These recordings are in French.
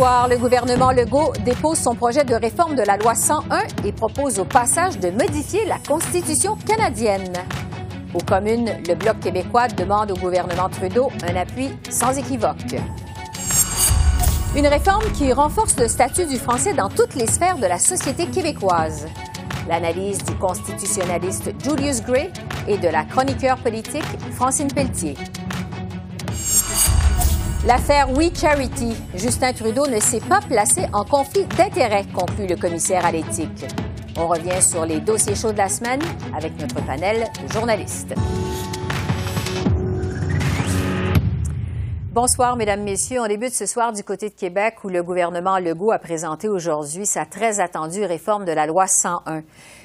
Le gouvernement Legault dépose son projet de réforme de la loi 101 et propose au passage de modifier la Constitution canadienne. Aux communes, le Bloc québécois demande au gouvernement Trudeau un appui sans équivoque. Une réforme qui renforce le statut du français dans toutes les sphères de la société québécoise. L'analyse du constitutionnaliste Julius Gray et de la chroniqueur politique Francine Pelletier. L'affaire We Charity. Justin Trudeau ne s'est pas placé en conflit d'intérêts, conclut le commissaire à l'éthique. On revient sur les dossiers chauds de la semaine avec notre panel de journalistes. Bonsoir, Mesdames, Messieurs. On débute ce soir du côté de Québec où le gouvernement Legault a présenté aujourd'hui sa très attendue réforme de la loi 101.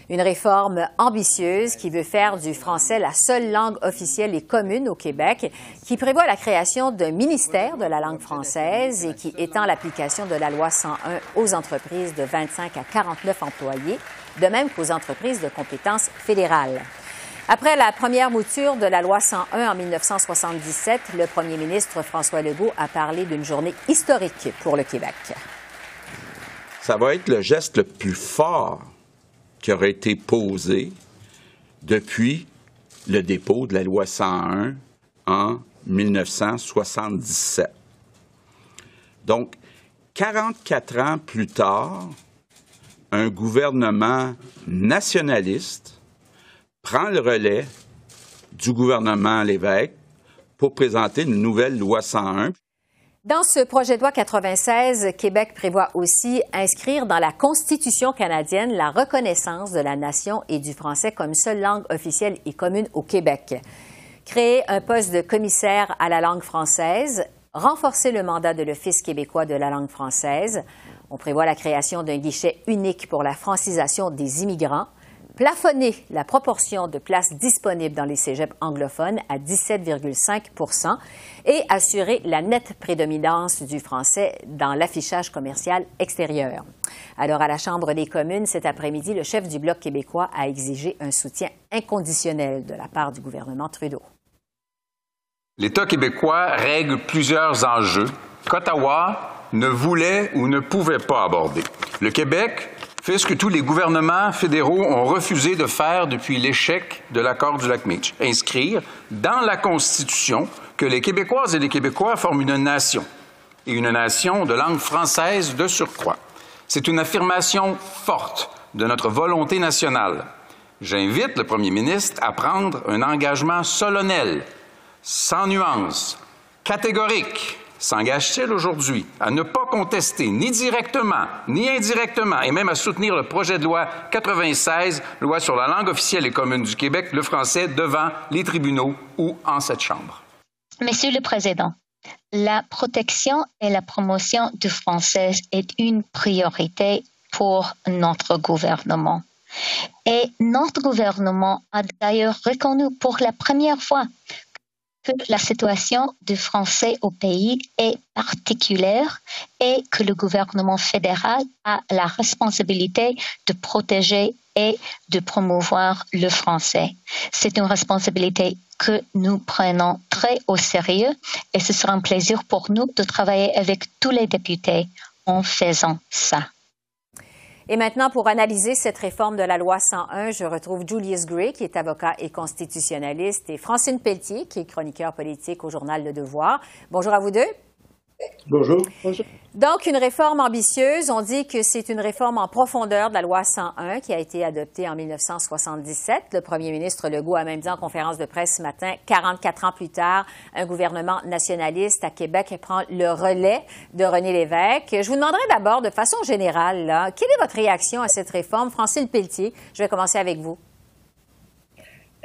Une réforme ambitieuse qui veut faire du français la seule langue officielle et commune au Québec, qui prévoit la création d'un ministère de la langue française et qui étend l'application de la loi 101 aux entreprises de 25 à 49 employés, de même qu'aux entreprises de compétences fédérales. Après la première mouture de la loi 101 en 1977, le premier ministre François Legault a parlé d'une journée historique pour le Québec. Ça va être le geste le plus fort qui aurait été posé depuis le dépôt de la loi 101 en 1977. Donc, 44 ans plus tard, un gouvernement nationaliste prend le relais du gouvernement Lévesque pour présenter une nouvelle loi 101. Dans ce projet de loi 96, Québec prévoit aussi inscrire dans la Constitution canadienne la reconnaissance de la nation et du français comme seule langue officielle et commune au Québec. Créer un poste de commissaire à la langue française, renforcer le mandat de l'Office québécois de la langue française. On prévoit la création d'un guichet unique pour la francisation des immigrants, plafonner la proportion de places disponibles dans les cégeps anglophones à 17,5% et assurer la nette prédominance du français dans l'affichage commercial extérieur. Alors, à la Chambre des communes, cet après-midi, le chef du Bloc québécois a exigé un soutien inconditionnel de la part du gouvernement Trudeau. L'État québécois règle plusieurs enjeux qu'Ottawa ne voulait ou ne pouvait pas aborder. Le Québec fait ce que tous les gouvernements fédéraux ont refusé de faire depuis l'échec de l'accord du lac Meech, inscrire dans la Constitution que les Québécoises et les Québécois forment une nation, et une nation de langue française de surcroît. C'est une affirmation forte de notre volonté nationale. J'invite le Premier ministre à prendre un engagement solennel, sans nuance, catégorique, s'engage-t-il aujourd'hui à ne pas contester ni directement ni indirectement et même à soutenir le projet de loi 96, loi sur la langue officielle et commune du Québec, le français, devant les tribunaux ou en cette Chambre? Monsieur le Président, la protection et la promotion du français est une priorité pour notre gouvernement. Et notre gouvernement a d'ailleurs reconnu pour la première fois que la situation du français au pays est particulière et que le gouvernement fédéral a la responsabilité de protéger et de promouvoir le français. C'est une responsabilité que nous prenons très au sérieux et ce sera un plaisir pour nous de travailler avec tous les députés en faisant ça. Et maintenant, pour analyser cette réforme de la loi 101, je retrouve Julius Gray, qui est avocat et constitutionnaliste, et Francine Pelletier, qui est chroniqueur politique au journal Le Devoir. Bonjour à vous deux. Bonjour. Donc, une réforme ambitieuse. On dit que c'est une réforme en profondeur de la loi 101 qui a été adoptée en 1977. Le premier ministre Legault a même dit en conférence de presse ce matin, 44 ans plus tard, un gouvernement nationaliste à Québec prend le relais de René Lévesque. Je vous demanderai d'abord, de façon générale, là, quelle est votre réaction à cette réforme? Francine Pelletier, je vais commencer avec vous.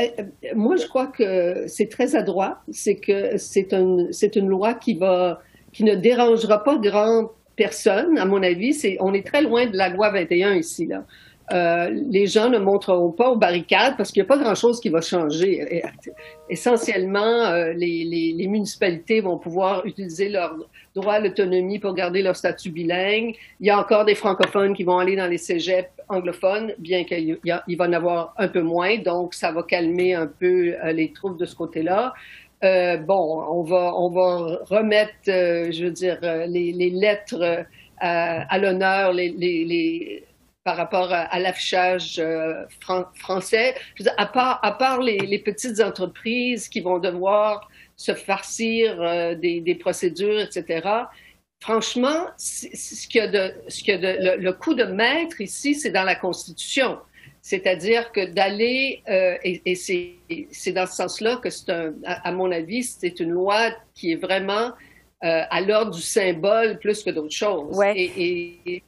Euh, moi, je crois que c'est très adroit. C'est que c'est une loi qui va qui ne dérangera pas grand personne, à mon avis. C'est, on est très loin de la loi 21 ici. Là. euh, les gens ne montreront pas aux barricades parce qu'il n'y a pas grand-chose qui va changer. essentiellement, euh, les, les, municipalités vont pouvoir utiliser leur droit à l'autonomie pour garder leur statut bilingue. Il y a encore des francophones qui vont aller dans les cégeps anglophones, bien qu'il il va en avoir un peu moins, donc ça va calmer un peu euh, les troubles de ce côté-là. Euh, bon, on va, on va remettre, je veux dire, les, les lettres à l'honneur, les, les par rapport à, l'affichage euh, français. à part, à part les, petites entreprises qui vont devoir se farcir euh, des, procédures, etc., franchement, ce a de, ce a de, le, coup de maître ici, c'est dans la Constitution. C'est-à-dire que d'aller, euh, et, c'est dans ce sens-là que c'est un, à, mon avis, c'est une loi qui est vraiment à l'ordre du symbole plus que d'autres choses. Ouais. et,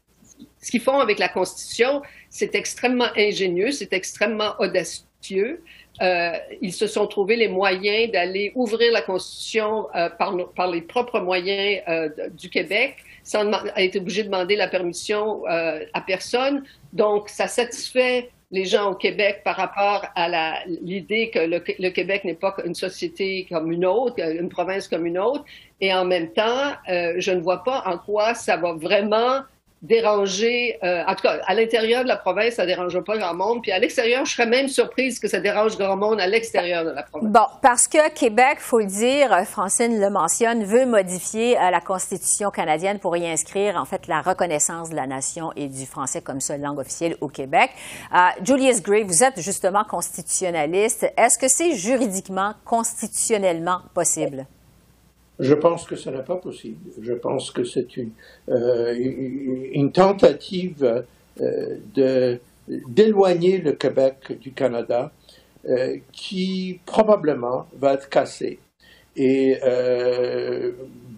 ce qu'ils font avec la Constitution, c'est extrêmement ingénieux, c'est extrêmement audacieux. Euh, ils se sont trouvés les moyens d'aller ouvrir la Constitution euh, par, par, les propres moyens euh, du Québec, sans être obligé de demander la permission euh, à personne. Donc, ça satisfait les gens au Québec par rapport à l'idée que le, le Québec n'est pas une société comme une autre, une province comme une autre. Et en même temps, euh, je ne vois pas en quoi ça va vraiment déranger, euh, en tout cas, à l'intérieur de la province, ça ne dérange pas grand monde. Puis à l'extérieur, je serais même surprise que ça dérange grand monde à l'extérieur de la province. Bon, parce que Québec, faut le dire, Francine le mentionne, veut modifier euh, la Constitution canadienne pour y inscrire, en fait, la reconnaissance de la nation et du français comme seule langue officielle au Québec. Euh, Julius Gray, vous êtes justement constitutionnaliste. Est-ce que c'est juridiquement, constitutionnellement possible? Je pense que ce n'est pas possible. Je pense que c'est une, euh, tentative euh, d'éloigner le Québec du Canada euh, qui probablement va être cassée. Et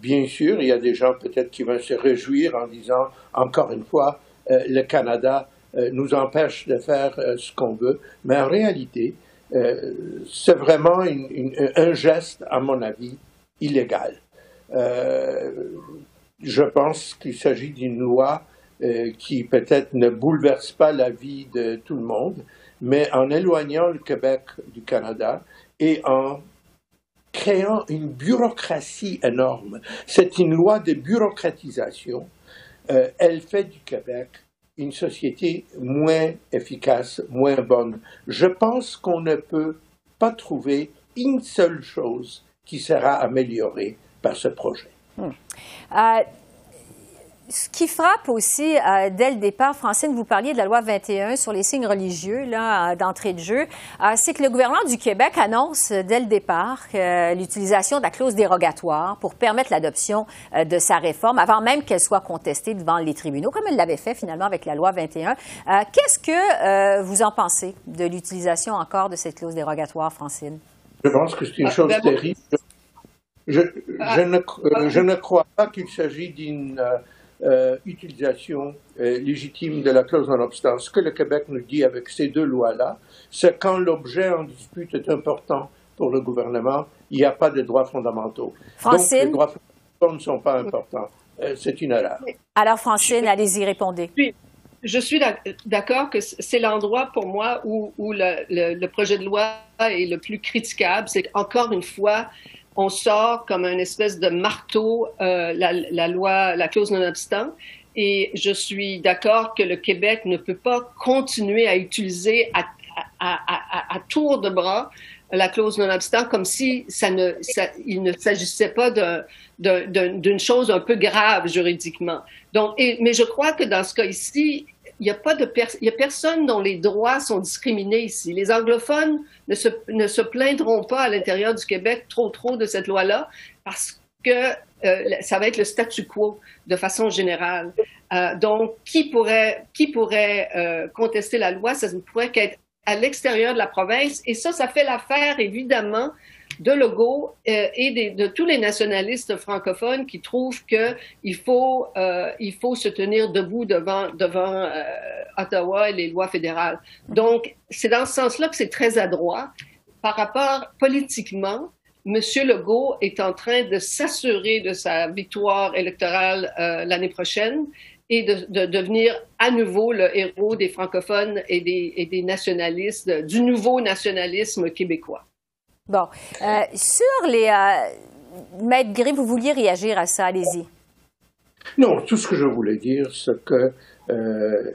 bien sûr, il y a des gens peut-être qui vont se réjouir en disant, encore une fois, le Canada nous empêche de faire ce qu'on veut. Mais en réalité, c'est vraiment un geste, à mon avis, illégal. Euh, je pense qu'il s'agit d'une loi euh, qui peut-être ne bouleverse pas la vie de tout le monde, mais en éloignant le Québec du Canada et en créant une bureaucratie énorme. C'est une loi de bureaucratisation. Euh, elle fait du Québec une société moins efficace, moins bonne. Je pense qu'on ne peut pas trouver une seule chose qui sera améliorée par ce projet. Hmm. Euh, ce qui frappe aussi euh, dès le départ, Francine, vous parliez de la loi 21 sur les signes religieux là euh, d'entrée de jeu, c'est que le gouvernement du Québec annonce dès le départ l'utilisation de la clause dérogatoire pour permettre l'adoption de sa réforme avant même qu'elle soit contestée devant les tribunaux, comme elle l'avait fait finalement avec la loi 21. Qu'est-ce que vous en pensez de l'utilisation encore de cette clause dérogatoire, Francine? Je pense que c'est une ah, chose terrible. Je, je, ne, euh, je, ne, crois pas qu'il s'agit d'une euh, euh utilisation euh, légitime de la clause non-obstant. Ce que le Québec nous dit avec ces deux lois-là, c'est quand l'objet en dispute est important pour le gouvernement, il n'y a pas de droits fondamentaux. Francine. Donc, les droits fondamentaux ne sont pas importants. c'est une erreur. Alors, Francine, allez-y, répondez. Je suis d'accord que c'est l'endroit pour moi où, le, projet de loi est le plus critiquable. C'est encore une fois, on sort comme un espèce de marteau euh, la, loi, la clause non-obstant. Et je suis d'accord que le Québec ne peut pas continuer à utiliser à, tour de bras la clause non-obstant comme si ça ne, ça, il ne s'agissait pas d'une chose un peu grave juridiquement. Donc, mais je crois que dans ce cas ici, il n'y a pas de il y a personne dont les droits sont discriminés ici. Les anglophones ne se, ne se plaindront pas à l'intérieur du Québec trop trop de cette loi-là parce que euh, ça va être le statu quo de façon générale. Euh, donc, qui pourrait, qui pourrait euh, contester la loi? Ça ne pourrait qu'être à l'extérieur de la province. Et ça, ça fait l'affaire, évidemment, de Legault euh, et de tous les nationalistes francophones qui trouvent qu'il faut, euh, il faut se tenir debout devant, devant euh, Ottawa et les lois fédérales. Donc, c'est dans ce sens-là que c'est très adroit. Par rapport politiquement, M. Legault est en train de s'assurer de sa victoire électorale l'année prochaine et de, devenir à nouveau le héros des francophones et des, et des nationalistes, du nouveau nationalisme québécois. Bon. Euh, sur les. Euh, Maître vous vouliez réagir à ça, allez-y. Non, tout ce que je voulais dire, c'est que euh,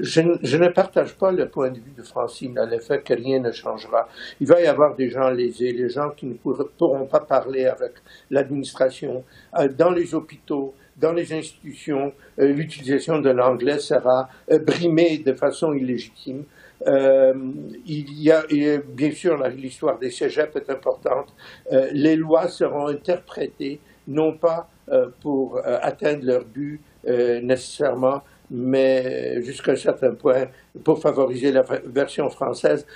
je, ne partage pas le point de vue de Francine à l'effet que rien ne changera. Il va y avoir des gens lésés, les gens qui ne pourront pas parler avec l'administration. Euh, dans les hôpitaux, dans les institutions, l'utilisation de l'anglais sera brimée de façon illégitime. Il y a, bien sûr, l'histoire des cégeps est importante. les lois seront interprétées non pas pour atteindre leur but nécessairement, mais jusqu'à un certain point, pour favoriser la version française.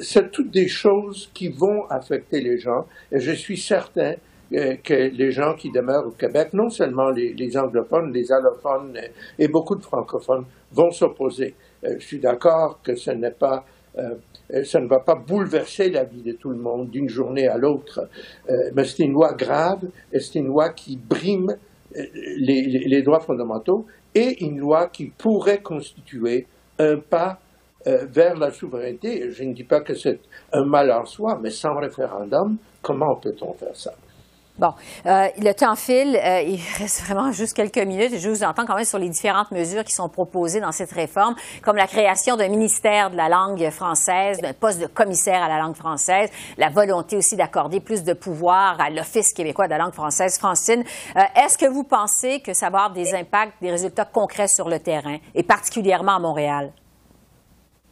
C'est toutes des choses qui vont affecter les gens. Et je suis certain euh, que les gens qui demeurent au Québec, non seulement les, anglophones, les allophones et beaucoup de francophones, vont s'opposer. Euh, je suis d'accord que ce n'est pas euh, ça ne va pas bouleverser la vie de tout le monde d'une journée à l'autre, mais c'est une loi grave c'est une loi qui brime les, droits fondamentaux et une loi qui pourrait constituer un pas euh, vers la souveraineté. Je ne dis pas que c'est un mal en soi, mais sans référendum, comment peut-on faire ça? Bon, euh, le temps file. Euh, il reste vraiment juste quelques minutes. Je vous entends quand même sur les différentes mesures qui sont proposées dans cette réforme, comme la création d'un ministère de la langue française, d'un poste de commissaire à la langue française, la volonté aussi d'accorder plus de pouvoir à l'Office québécois de la langue française, Francine. Euh, est-ce que vous pensez que ça va avoir des impacts, des résultats concrets sur le terrain, et particulièrement à Montréal?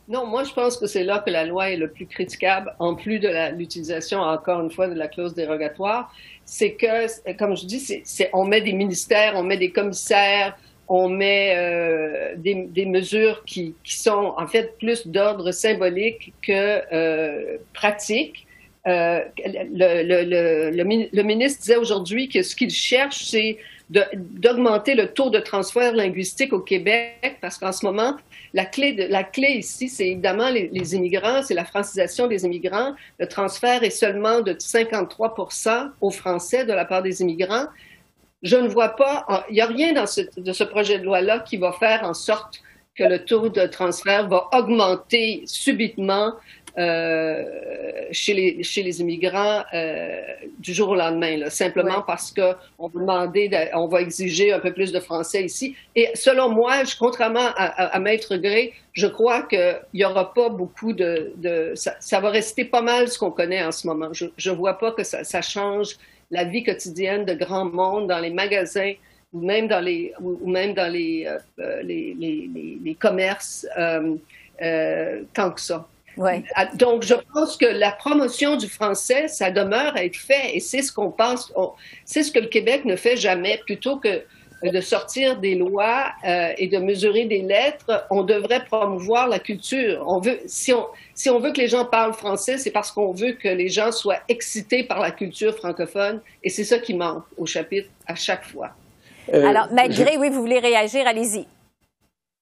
Non, moi je pense que c'est là que la loi est le plus critiquable, en plus de l'utilisation, encore une fois, de la clause dérogatoire. C'est que, comme je dis, on met des ministères, on met des commissaires, on met euh, des, des, mesures qui, qui, sont en fait plus d'ordre symbolique que euh, pratique. Euh, le, ministre disait aujourd'hui que ce qu'il cherche, c'est d'augmenter le taux de transfert linguistique au Québec, parce qu'en ce moment, la clé, ici, c'est évidemment les, immigrants, c'est la francisation des immigrants. Le transfert est seulement de 53% aux Français de la part des immigrants. Je ne vois pas, il n'y a rien dans ce, projet de loi-là qui va faire en sorte que le taux de transfert va augmenter subitement chez, les, chez les immigrants euh, du jour au lendemain, là, simplement parce que on va demander, on va exiger un peu plus de français ici. Et selon moi, je, contrairement à, à, Maître Gray, je crois qu'il n'y aura pas beaucoup de, de ça, ça, va rester pas mal ce qu'on connaît en ce moment. Je ne vois pas que ça, ça, change la vie quotidienne de grand monde dans les magasins ou même dans les ou même dans les euh, les, les, les, les, commerces euh, euh, tant que ça. Ah, donc, je pense que la promotion du français, ça demeure à être fait et c'est ce qu'on pense, c'est ce que le Québec ne fait jamais. Plutôt que de sortir des lois euh, et de mesurer des lettres, on devrait promouvoir la culture. On veut, si on, si on veut que les gens parlent français, c'est parce qu'on veut que les gens soient excités par la culture francophone et c'est ça qui manque au chapitre à chaque fois. Euh, Alors, malgré, oui, vous voulez réagir, allez-y.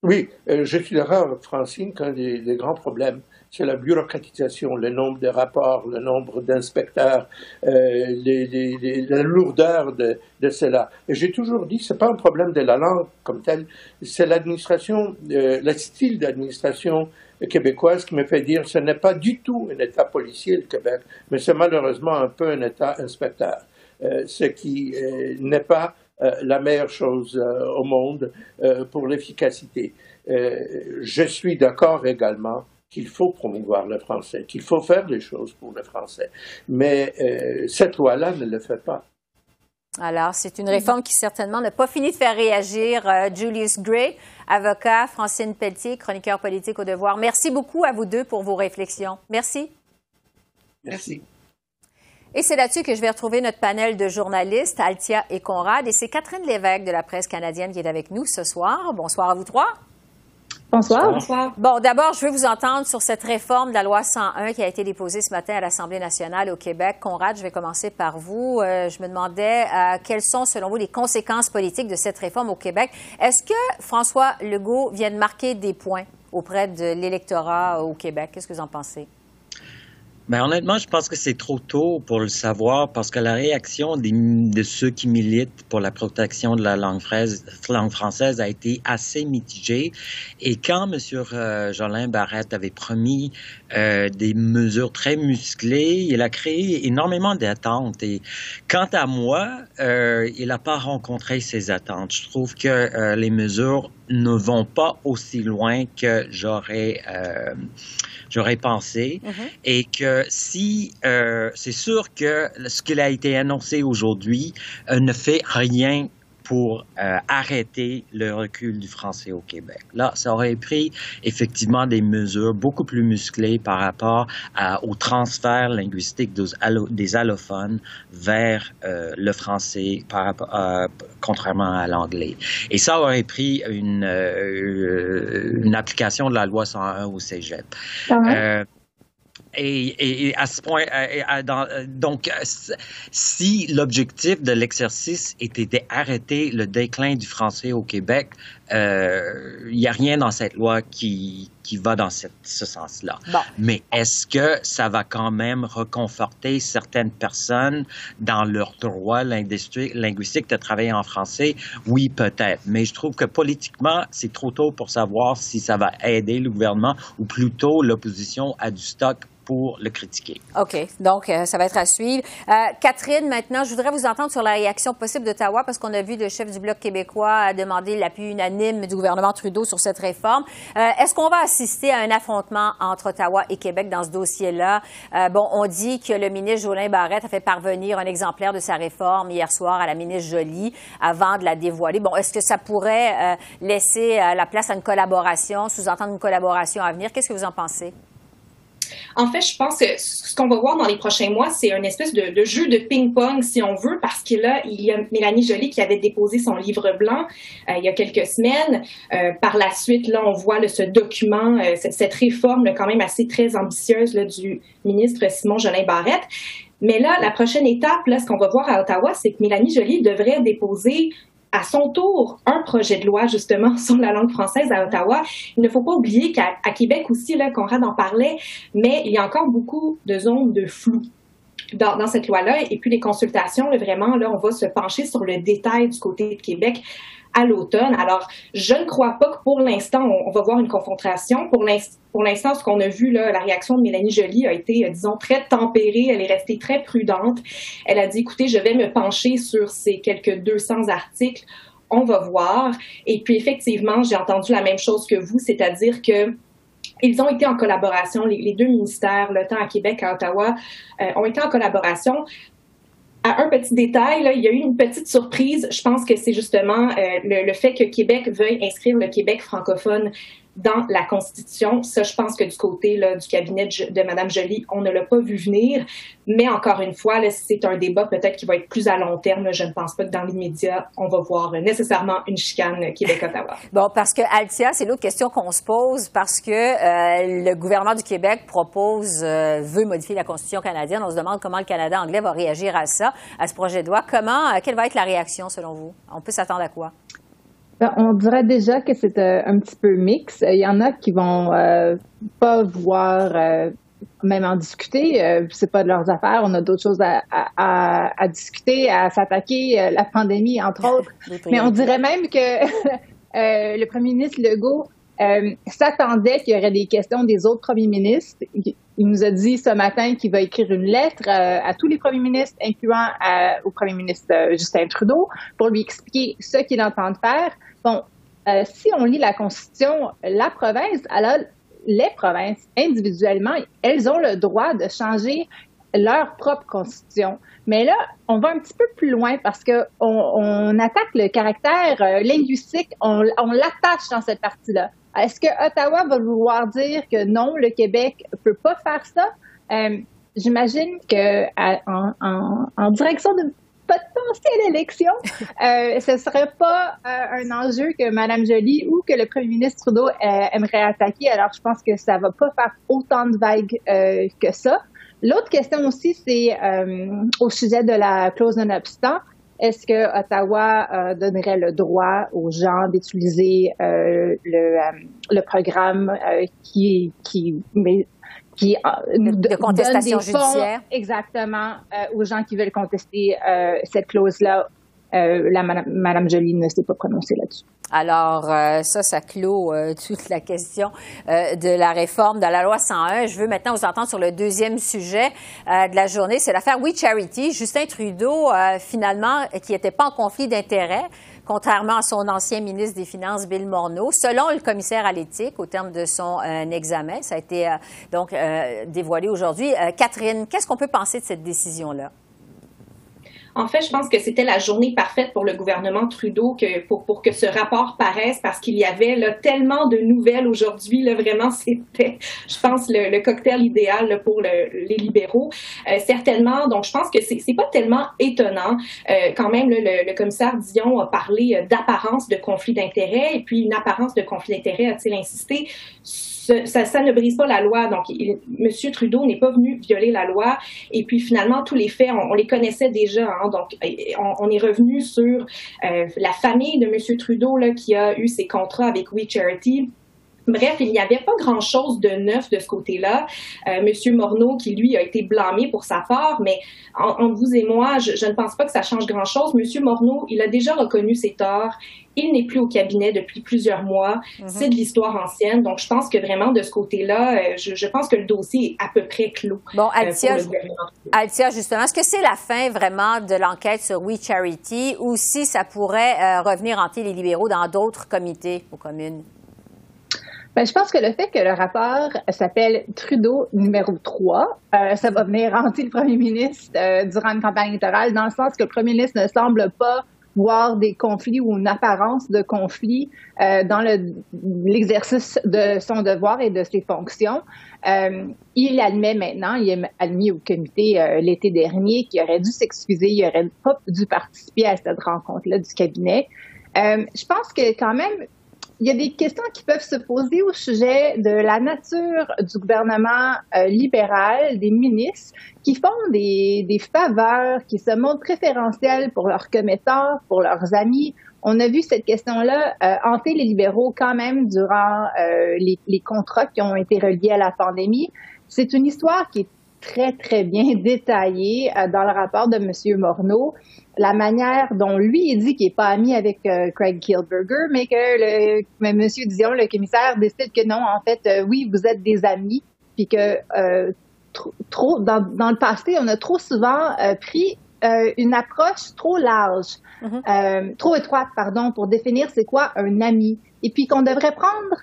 Oui, euh, je suis d'accord avec Francine qu'un des, grands problèmes, c'est la bureaucratisation, le nombre de rapports, le nombre d'inspecteurs, euh, la lourdeur de, cela. Et j'ai toujours dit, c'est pas un problème de la langue comme telle, c'est l'administration, euh, le style d'administration québécoise qui me fait dire ce n'est pas du tout un État policier, le Québec, mais c'est malheureusement un peu un État inspecteur, ce qui n'est pas euh, la meilleure chose euh, au monde euh, pour l'efficacité. je suis d'accord également qu'il faut promouvoir le français, qu'il faut faire des choses pour le français. Mais cette loi-là ne le fait pas. Alors, c'est une réforme qui certainement n'a pas fini de faire réagir Julius Gray, avocat, Francine Pelletier, chroniqueur politique au devoir. Merci beaucoup à vous deux pour vos réflexions. Merci. Merci. Et c'est là-dessus que je vais retrouver notre panel de journalistes, Altia et Conrad. Et c'est Catherine Lévesque de la presse canadienne qui est avec nous ce soir. Bonsoir à vous trois. Bonsoir. Bonsoir. Bon, d'abord, je veux vous entendre sur cette réforme de la loi 101 qui a été déposée ce matin à l'Assemblée nationale au Québec. Conrad, je vais commencer par vous. Euh, je me demandais euh, quelles sont, selon vous, les conséquences politiques de cette réforme au Québec? Est-ce que François Legault vient de marquer des points auprès de l'électorat au Québec? Qu'est-ce que vous en pensez? Ben, honnêtement, je pense que c'est trop tôt pour le savoir parce que la réaction de ceux qui militent pour la protection de la langue, langue française a été assez mitigée. Et quand M. Euh, Jolin Barrette avait promis euh, des mesures très musclées, il a créé énormément d'attentes. Et quant à moi, euh, il n'a pas rencontré ces attentes. Je trouve que euh, les mesures ne vont pas aussi loin que j'aurais euh, j'aurais pensé mm-hmm. et que si euh, c'est sûr que ce qui a été annoncé aujourd'hui euh, ne fait rien pour euh, arrêter le recul du français au Québec. Là, ça aurait pris effectivement des mesures beaucoup plus musclées par rapport au transfert linguistique des, allophones vers euh, le français par euh, contrairement à l'anglais. Et ça aurait pris une, une application de la loi 101 au Cégep. Et, à ce point, donc, si l'objectif de l'exercice était d'arrêter le déclin du français au Québec, euh, il n'y a rien dans cette loi qui, qui va dans ce sens-là. Mais est-ce que ça va quand même reconforter certaines personnes dans leur droit linguistique de travailler en français? Oui, peut-être. Mais je trouve que politiquement, c'est trop tôt pour savoir si ça va aider le gouvernement ou plutôt l'opposition a du stock pour le critiquer. OK. Donc, euh, ça va être à suivre. Euh, Catherine, maintenant, je voudrais vous entendre sur la réaction possible d'Ottawa parce qu'on a vu le chef du Bloc québécois demander l'appui unanime du gouvernement Trudeau sur cette réforme. Euh, est-ce qu'on va assister à un affrontement entre Ottawa et Québec dans ce dossier-là? bon, on dit que le ministre Jolin Barrette a fait parvenir un exemplaire de sa réforme hier soir à la ministre Joly avant de la dévoiler. Bon, est-ce que ça pourrait laisser la place à une collaboration, sous-entendre une collaboration à venir? Qu'est-ce que vous en pensez? En fait, je pense que ce qu'on va voir dans les prochains mois, c'est un espèce de, jeu de ping-pong, si on veut, parce que là, il y a Mélanie Joly qui avait déposé son livre blanc euh, il y a quelques semaines. Euh, par la suite, là, on voit ce document, euh, cette, réforme quand même assez très ambitieuse du ministre Simon Jolin Barrette. Mais là, la prochaine étape, là, ce qu'on va voir à Ottawa, c'est que Mélanie Joly devrait déposer à son tour un projet de loi justement sur la langue française à Ottawa. Il ne faut pas oublier qu'à Québec aussi, là, Conrad en parlait, mais il y a encore beaucoup de zones de flou. Dans, cette loi-là. Et puis les consultations, vraiment, là, on va se pencher sur le détail du côté de Québec à l'automne. Alors, je ne crois pas que pour l'instant, on, va voir une confrontation. Pour l'instant, ce qu'on a vu, là, la réaction de Mélanie Joly a été, euh, disons, très tempérée. Elle est restée très prudente. Elle a dit, écoutez, je vais me pencher sur ces quelques 200 articles. On va voir. Et puis, effectivement, j'ai entendu la même chose que vous, c'est-à-dire que ils ont été en collaboration, les, deux ministères, le temps à Québec, à Ottawa, euh, ont été en collaboration un petit détail, il y a eu une petite surprise. Je pense que c'est justement euh, le, fait que Québec veuille inscrire le Québec francophone dans la Constitution. Ça, je pense que du côté du cabinet de, Mme Joly, on ne l'a pas vu venir. Mais encore une fois, c'est un débat peut-être qui va être plus à long terme. Je ne pense pas que dans l'immédiat, on va voir nécessairement une chicane Québec-Ottawa. Bon, parce que Altia, c'est l'autre question qu'on se pose parce que euh, le gouvernement du Québec propose, euh, veut modifier la Constitution canadienne. On se demande comment le Canada anglais va réagir à ça, à ce projet de loi. Comment, euh, quelle va être la réaction selon vous? On peut s'attendre à quoi? Ben, on dirait déjà que c'est euh, un petit peu mix. Il y en a qui vont euh, pas voir euh, même en discuter. c'est pas de leurs affaires. On a d'autres choses à, à, discuter, à s'attaquer, la pandémie entre autres. Mais on dirait même que le premier ministre Legault s'attendait qu'il y aurait des questions des autres premiers ministres. Il nous a dit ce matin qu'il va écrire une lettre euh, à tous les premiers ministres, incluant euh, au premier ministre euh, Justin Trudeau, pour lui expliquer ce qu'il entend faire. Bon, si on lit la Constitution, la province, alors les provinces, individuellement, elles ont le droit de changer leur propre constitution. Mais là, on va un petit peu plus loin parce que on, attaque le caractère linguistique, on, l'attache dans cette partie-là. Est-ce que Ottawa va vouloir dire que non, le Québec peut pas faire ça? Euh, j'imagine que en, direction d'une potentielle élection, euh, ce serait pas euh, un enjeu que Mme Joly ou que le premier ministre Trudeau euh, aimerait attaquer. Alors, je pense que ça va pas faire autant de vagues que ça. L'autre question aussi, c'est au sujet de la clause non-obstant. Est-ce que Ottawa euh, donnerait le droit aux gens d'utiliser euh, le, euh, le, programme qui, qui, qui de, de contestation judiciaire. exactement aux gens qui veulent contester cette clause-là. la Madame, Madame Jolie ne s'est pas prononcée là-dessus. Alors, euh, ça, ça clôt euh, toute la question euh, de la réforme de la loi 101. Je veux maintenant vous entendre sur le deuxième sujet de la journée. C'est l'affaire We Charity. Justin Trudeau, finalement, qui n'était pas en conflit d'intérêts, contrairement à son ancien ministre des Finances, Bill Morneau. Selon le commissaire à l'éthique, au terme de son examen, ça a été donc dévoilé aujourd'hui. Catherine, qu'est-ce qu'on peut penser de cette décision-là? En fait, je pense que c'était la journée parfaite pour le gouvernement Trudeau pour, que ce rapport paraisse parce qu'il y avait là, tellement de nouvelles aujourd'hui. Vraiment, c'était, je pense, le, cocktail idéal pour les libéraux. Euh, certainement, donc je pense que c'est, c'est pas tellement étonnant. Euh, quand même, le, le, commissaire Dion a parlé d'apparence de conflit d'intérêts et puis une apparence de conflit d'intérêts, a-t-il insisté ça, ne brise pas la loi. Donc, M. Trudeau n'est pas venu violer la loi. Et puis, finalement, tous les faits, on, les connaissait déjà. Hein. donc, on, est revenu sur euh, la famille de M. Trudeau là, qui a eu ses contrats avec We Charity. Bref, il n'y avait pas grand-chose de neuf de ce côté-là. Euh, Monsieur Morneau, qui lui a été blâmé pour sa part, mais entre vous et moi, je, ne pense pas que ça change grand-chose. Monsieur Morneau, il a déjà reconnu ses torts. Il n'est plus au cabinet depuis plusieurs mois. Mhm. C'est de l'histoire ancienne. Donc, je pense que vraiment, de ce côté-là, euh, je, pense que le dossier est à peu près clos. Bon, euh, Altia, justement, est-ce que c'est la fin vraiment de l'enquête sur We Charity ou si ça pourrait euh, revenir hanter les libéraux dans d'autres comités aux communes? Ben, je pense que le fait que le rapport s'appelle Trudeau numéro 3, euh, ça va venir hanter le premier ministre euh, durant une campagne électorale, dans le sens que le premier ministre ne semble pas voir des conflits ou une apparence de conflit euh, dans l'exercice de son devoir et de ses fonctions. il admet maintenant, il a admis au comité l'été dernier qu'il aurait dû s'excuser, il aurait pas dû participer à cette rencontre-là du cabinet. je pense que quand même, il y a des questions qui peuvent se poser au sujet de la nature du gouvernement euh, libéral, des ministres qui font des, faveurs, qui se montrent préférentiels pour leurs commettants, pour leurs amis. On a vu cette question-là euh, hanter les libéraux quand même durant euh, les, les contrats qui ont été reliés à la pandémie. C'est une histoire qui est très, très bien détaillée euh, dans le rapport de M. Morneau la manière dont lui il dit qu'il n'est pas ami avec euh, Craig Kilberger, mais que le, M. Dion, le commissaire, décide que non, en fait, euh, oui, vous êtes des amis, puis que euh, trop, dans, dans, le passé, on a trop souvent pris une approche trop large, mm-hmm. trop étroite, pardon, pour définir c'est quoi un ami, et puis qu'on devrait prendre,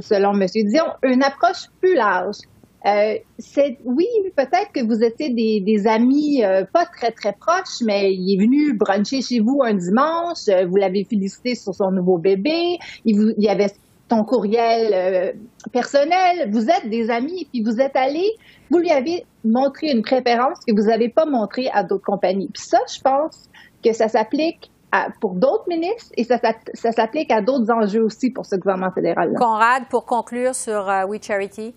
selon M. Dion, une approche plus large. Euh, c'est oui, peut-être que vous étiez des, amis euh, pas très très proches, mais il est venu bruncher chez vous un dimanche, euh, vous l'avez félicité sur son nouveau bébé, il, vous, il y avait ton courriel personnel, vous êtes des amis, puis vous êtes allé, vous lui avez montré une préférence que vous n'avez pas montré à d'autres compagnies. Puis ça, je pense que ça s'applique pour d'autres ministres et ça, s'applique à d'autres enjeux aussi pour ce gouvernement fédéral. -là. Conrad, pour conclure sur We Charity.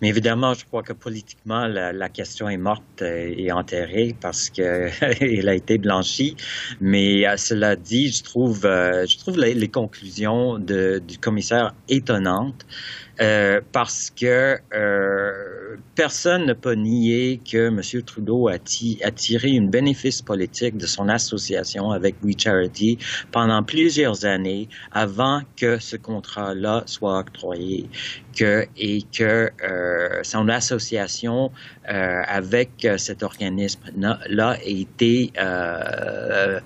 Mais évidemment, je crois que politiquement, la, question est morte et enterrée parce qu'elle a été blanchie. Mais à cela dit, je trouve, euh, je trouve les, conclusions de, du commissaire étonnantes. Euh, parce que euh, personne ne peut nier que M. Trudeau a, tiré un bénéfice politique de son association avec We Charity pendant plusieurs années avant que ce contrat-là soit octroyé que, et que euh, son association euh, avec cet organisme-là a été euh,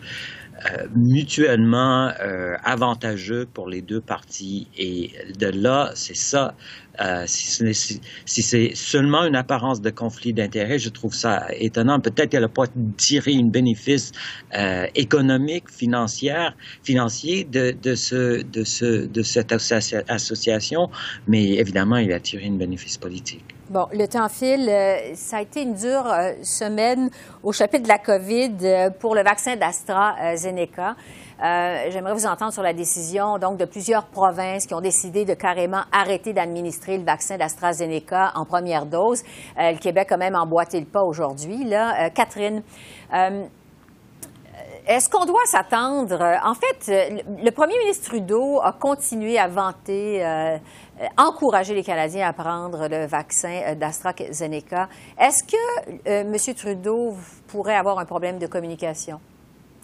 mutuellement euh, avantageux pour les deux parties. Et de là, c'est ça. Euh, si, c'est seulement une apparence de conflit d'intérêts, je trouve ça étonnant. Peut-être qu'elle n'a pas tiré un bénéfice économique, financier, financier de, de, ce, de, ce, de cette association, mais évidemment, il a tiré un bénéfice politique. Bon, le temps file. Euh, ça a été une dure euh, semaine au chapitre de la COVID euh, pour le vaccin d'AstraZeneca. J'aimerais vous entendre sur la décision donc de plusieurs provinces qui ont décidé de carrément arrêter d'administrer le vaccin d'AstraZeneca en première dose. le Québec a même emboîté le pas aujourd'hui. Là, Catherine. Est-ce qu'on doit s'attendre? En fait, le premier ministre Trudeau a continué à vanter encourager les Canadiens à prendre le vaccin d'AstraZeneca. Est-ce que M. Trudeau pourrait avoir un problème de communication,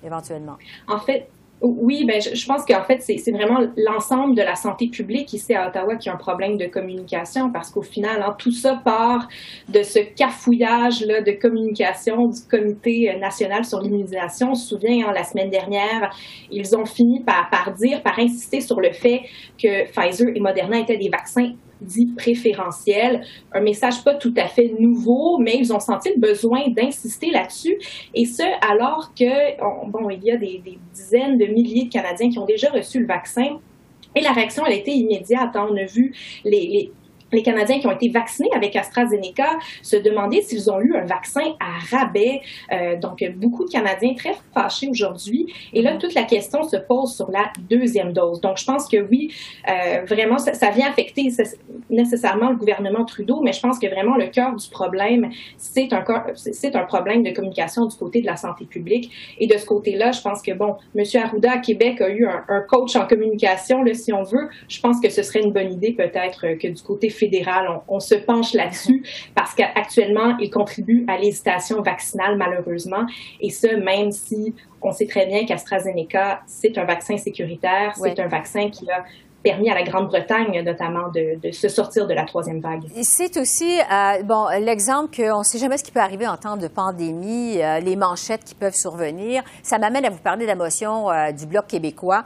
éventuellement? En fait, oui, ben, je, pense qu'en fait, c'est vraiment l'ensemble de la santé publique ici à Ottawa qui a un problème de communication parce qu'au final, hein, tout ça part de ce cafouillage là, de communication du Comité national sur l'immunisation. On se souvient, hein, la semaine dernière, ils ont fini par dire, par insister sur le fait que Pfizer et Moderna étaient des vaccins dit préférentiel, un message pas tout à fait nouveau, mais ils ont senti le besoin d'insister là-dessus, et ce, alors que, bon, il y a des, dizaines de milliers de Canadiens qui ont déjà reçu le vaccin, et la réaction, elle a été immédiate. Hein. On a vu les, les Canadiens qui ont été vaccinés avec AstraZeneca se demandaient s'ils ont eu un vaccin à rabais. Euh, donc, beaucoup de Canadiens très fâchés aujourd'hui. Et là, toute la question se pose sur la deuxième dose. Donc, je pense que oui, euh, vraiment, ça, vient affecter nécessairement le gouvernement Trudeau, mais je pense que vraiment le cœur du problème, c'est un, c'est un problème de communication du côté de la santé publique. Et de ce côté-là, je pense que, bon, M. Arruda à Québec a eu un, un coach en communication, là, si on veut. Je pense que ce serait une bonne idée peut-être que du côté fédéral, on, se penche là-dessus parce qu'actuellement, il contribue à l'hésitation vaccinale, malheureusement. Et ce, même si on sait très bien qu'AstraZeneca, c'est un vaccin sécuritaire, c'est un vaccin qui a permis à la Grande-Bretagne notamment de, se sortir de la troisième vague. C'est aussi euh, bon l'exemple qu'on ne sait jamais ce qui peut arriver en temps de pandémie, euh, les manchettes qui peuvent survenir. Ça m'amène à vous parler de la motion euh, du Bloc québécois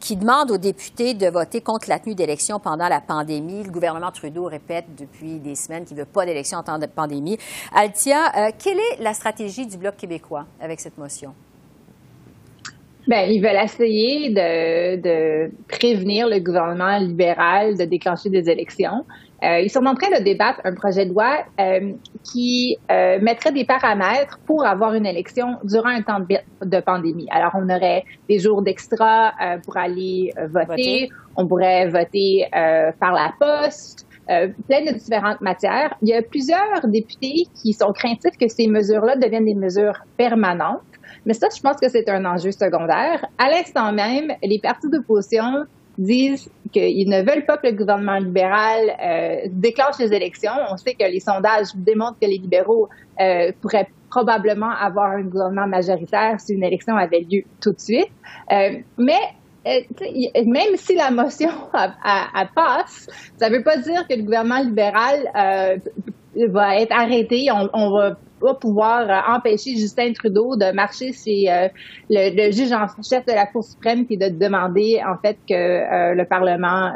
qui demande aux députés de voter contre la tenue d'élections pendant la pandémie. Le gouvernement Trudeau répète depuis des semaines qu'il ne veut pas d'élections en temps de pandémie. Altia, quelle est la stratégie du Bloc québécois avec cette motion? Ben, ils veulent essayer de, prévenir le gouvernement libéral de déclencher des élections. Euh, ils sont en train de débattre un projet de loi euh, qui euh, mettrait des paramètres pour avoir une élection durant un temps de, pandémie. Alors, on aurait des jours d'extra pour aller voter. On pourrait voter par la poste. plein de différentes matières. Il y a plusieurs députés qui sont craintifs que ces mesures-là deviennent des mesures permanentes. Mais ça, je pense que c'est un enjeu secondaire. À l'instant même, les partis d'opposition disent qu'ils ne veulent pas que le gouvernement libéral euh, déclenche les élections. On sait que les sondages démontrent que les libéraux euh, pourraient probablement avoir un gouvernement majoritaire si une élection avait lieu tout de suite. Euh, mais même si la motion passe, ça ne veut pas dire que le gouvernement libéral va être arrêté. On, on va va pouvoir euh, empêcher Justin Trudeau de marcher chez euh, le, juge en chef de la Cour suprême et de demander en fait que euh, le Parlement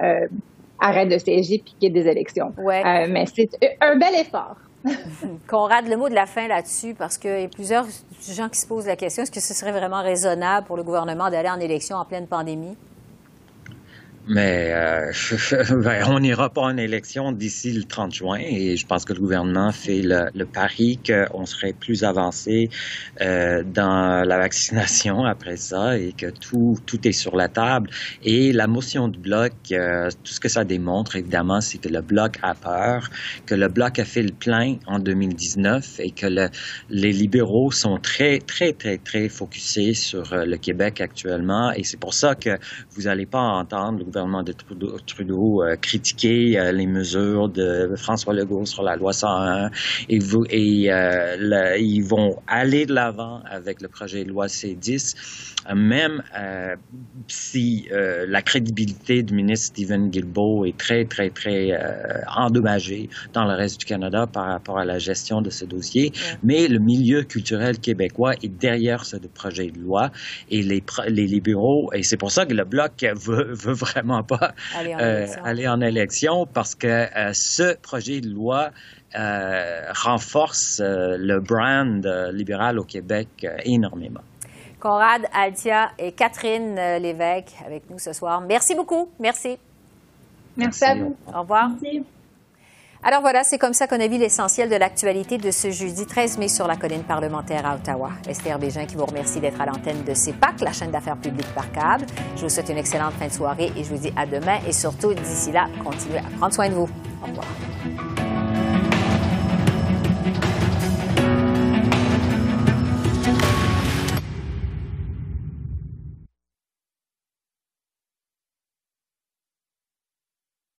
arrête de siéger puis qu'il y ait des élections. mais c'est un bel effort. Conrad, le mot de la fin là-dessus, parce qu'il y a plusieurs gens qui se posent la question, est-ce que ce serait vraiment raisonnable pour le gouvernement d'aller en élection en pleine pandémie? Mais euh, ben, on n'ira pas en élection d'ici le 30 juin et je pense que le gouvernement fait le, le pari qu'on serait plus avancé euh, dans la vaccination après ça et que tout, tout est sur la table. Et la motion du bloc, euh, tout ce que ça démontre, évidemment, c'est que le bloc a peur, que le bloc a fait le plein en 2019 et que le, les libéraux sont très, très, très, très focusés sur euh, le Québec actuellement. Et c'est pour ça que vous n'allez pas entendre gouvernement de Trudeau, euh, critiquer euh, les mesures de François Legault sur la loi 101 et, vous, et euh, ils vont aller de l'avant avec le projet de loi C10, même si la crédibilité du ministre Stephen Guilbeault est très, très, très endommagée dans le reste du Canada par rapport à la gestion de ce dossier. Mais le milieu culturel québécois est derrière ce projet de loi. Et les, les libéraux, et c'est pour ça que le Bloc veut, veut vraiment pas euh, aller en, élection. parce que euh, ce projet de loi euh, renforce le brand libéral au Québec énormément. Conrad, Altia et Catherine Lévesque avec nous ce soir. Merci beaucoup. Merci. Merci, à vous. Au revoir. Alors voilà, c'est comme ça qu'on a vu l'essentiel de l'actualité de ce jeudi 13 mai sur la colline parlementaire à Ottawa. Esther Bégin qui vous remercie d'être à l'antenne de CEPAC, la chaîne d'affaires publiques par câble. Je vous souhaite une excellente fin de soirée et je vous dis à demain et surtout d'ici là, continuez à prendre soin de vous. Au revoir.